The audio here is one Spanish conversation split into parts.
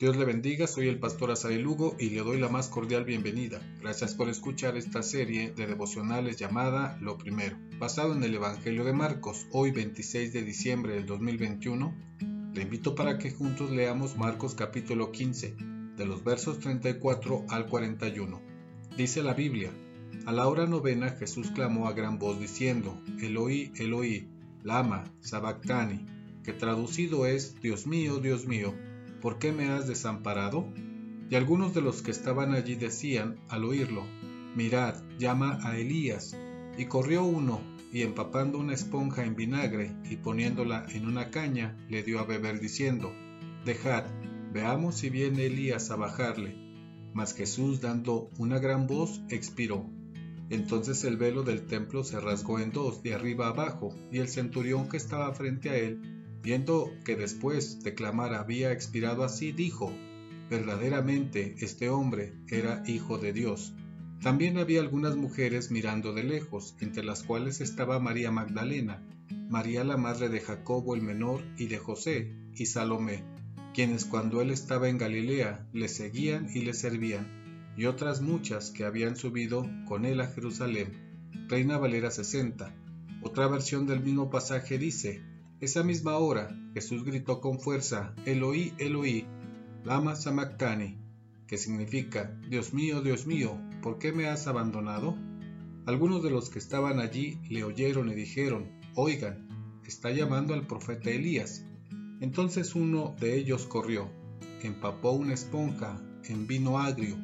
Dios le bendiga, soy el pastor Azael Lugo y le doy la más cordial bienvenida. Gracias por escuchar esta serie de devocionales llamada Lo Primero, basado en el Evangelio de Marcos, hoy 26 de diciembre del 2021. Le invito para que juntos leamos Marcos capítulo 15, de los versos 34 al 41. Dice la Biblia, a la hora novena Jesús clamó a gran voz diciendo, Eloí, Eloí, lama, sabactani, que traducido es, Dios mío, Dios mío, ¿por qué me has desamparado? Y algunos de los que estaban allí decían, al oírlo, Mirad, llama a Elías. Y corrió uno, y empapando una esponja en vinagre y poniéndola en una caña, le dio a beber diciendo, Dejad, veamos si viene Elías a bajarle. Mas Jesús, dando una gran voz, expiró. Entonces el velo del templo se rasgó en dos, de arriba abajo, y el centurión que estaba frente a él Viendo que después de clamar había expirado así, dijo, verdaderamente este hombre era hijo de Dios. También había algunas mujeres mirando de lejos, entre las cuales estaba María Magdalena, María la madre de Jacobo el menor y de José, y Salomé, quienes cuando él estaba en Galilea le seguían y le servían, y otras muchas que habían subido con él a Jerusalén. Reina Valera 60. Otra versión del mismo pasaje dice, esa misma hora, Jesús gritó con fuerza, Eloí, Eloí, lama sabactani, que significa, Dios mío, Dios mío, ¿por qué me has abandonado? Algunos de los que estaban allí le oyeron y dijeron, Oigan, está llamando al profeta Elías. Entonces uno de ellos corrió, empapó una esponja en vino agrio,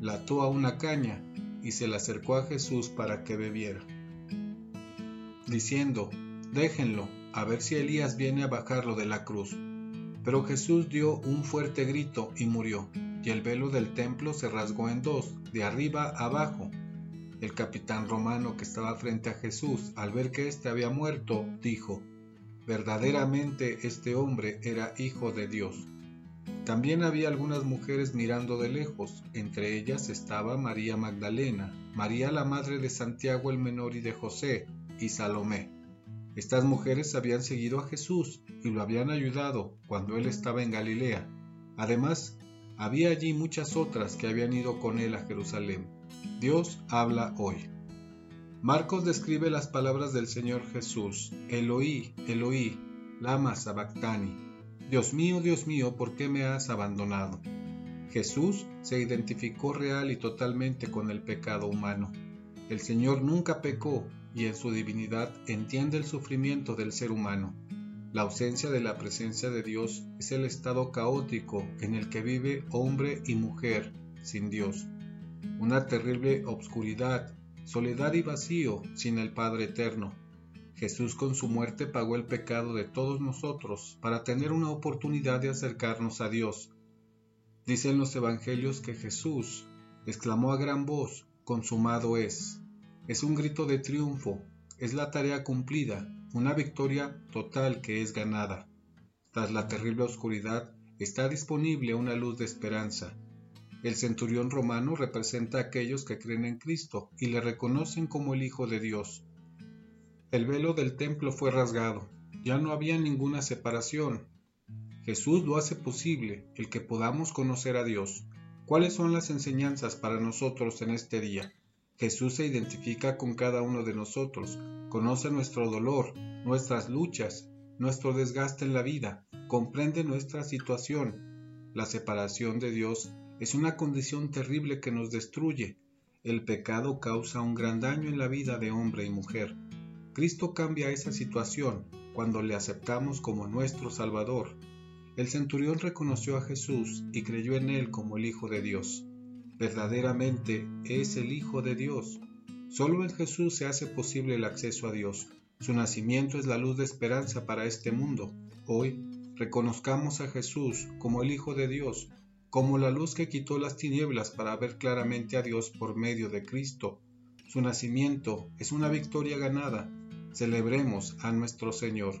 la ató a una caña y se la acercó a Jesús para que bebiera, diciendo, Déjenlo, a ver si Elías viene a bajarlo de la cruz. Pero Jesús dio un fuerte grito y murió, y el velo del templo se rasgó en dos, de arriba abajo. El capitán romano que estaba frente a Jesús, al ver que éste había muerto, dijo, verdaderamente este hombre era hijo de Dios. También había algunas mujeres mirando de lejos, entre ellas estaba María Magdalena, María la madre de Santiago el menor y de José, y Salomé. Estas mujeres habían seguido a Jesús y lo habían ayudado cuando él estaba en Galilea. Además, había allí muchas otras que habían ido con él a Jerusalén. Dios habla hoy. Marcos describe las palabras del Señor Jesús. Eloí, Eloí, lama sabactani. Dios mío, Dios mío, ¿por qué me has abandonado? Jesús se identificó real y totalmente con el pecado humano. El Señor nunca pecó y en su divinidad entiende el sufrimiento del ser humano. La ausencia de la presencia de Dios es el estado caótico en el que vive hombre y mujer sin Dios. Una terrible obscuridad, soledad y vacío sin el Padre Eterno. Jesús con su muerte pagó el pecado de todos nosotros para tener una oportunidad de acercarnos a Dios. Dicen los evangelios que Jesús exclamó a gran voz, consumado es. Es un grito de triunfo, es la tarea cumplida, una victoria total que es ganada. Tras la terrible oscuridad está disponible una luz de esperanza. El centurión romano representa a aquellos que creen en Cristo y le reconocen como el Hijo de Dios. El velo del templo fue rasgado, ya no había ninguna separación. Jesús lo hace posible, el que podamos conocer a Dios. ¿Cuáles son las enseñanzas para nosotros en este día? Jesús se identifica con cada uno de nosotros, conoce nuestro dolor, nuestras luchas, nuestro desgaste en la vida, comprende nuestra situación. La separación de Dios es una condición terrible que nos destruye. El pecado causa un gran daño en la vida de hombre y mujer. Cristo cambia esa situación cuando le aceptamos como nuestro Salvador. El centurión reconoció a Jesús y creyó en él como el Hijo de Dios verdaderamente es el Hijo de Dios. Solo en Jesús se hace posible el acceso a Dios. Su nacimiento es la luz de esperanza para este mundo. Hoy reconozcamos a Jesús como el Hijo de Dios, como la luz que quitó las tinieblas para ver claramente a Dios por medio de Cristo. Su nacimiento es una victoria ganada. Celebremos a nuestro Señor.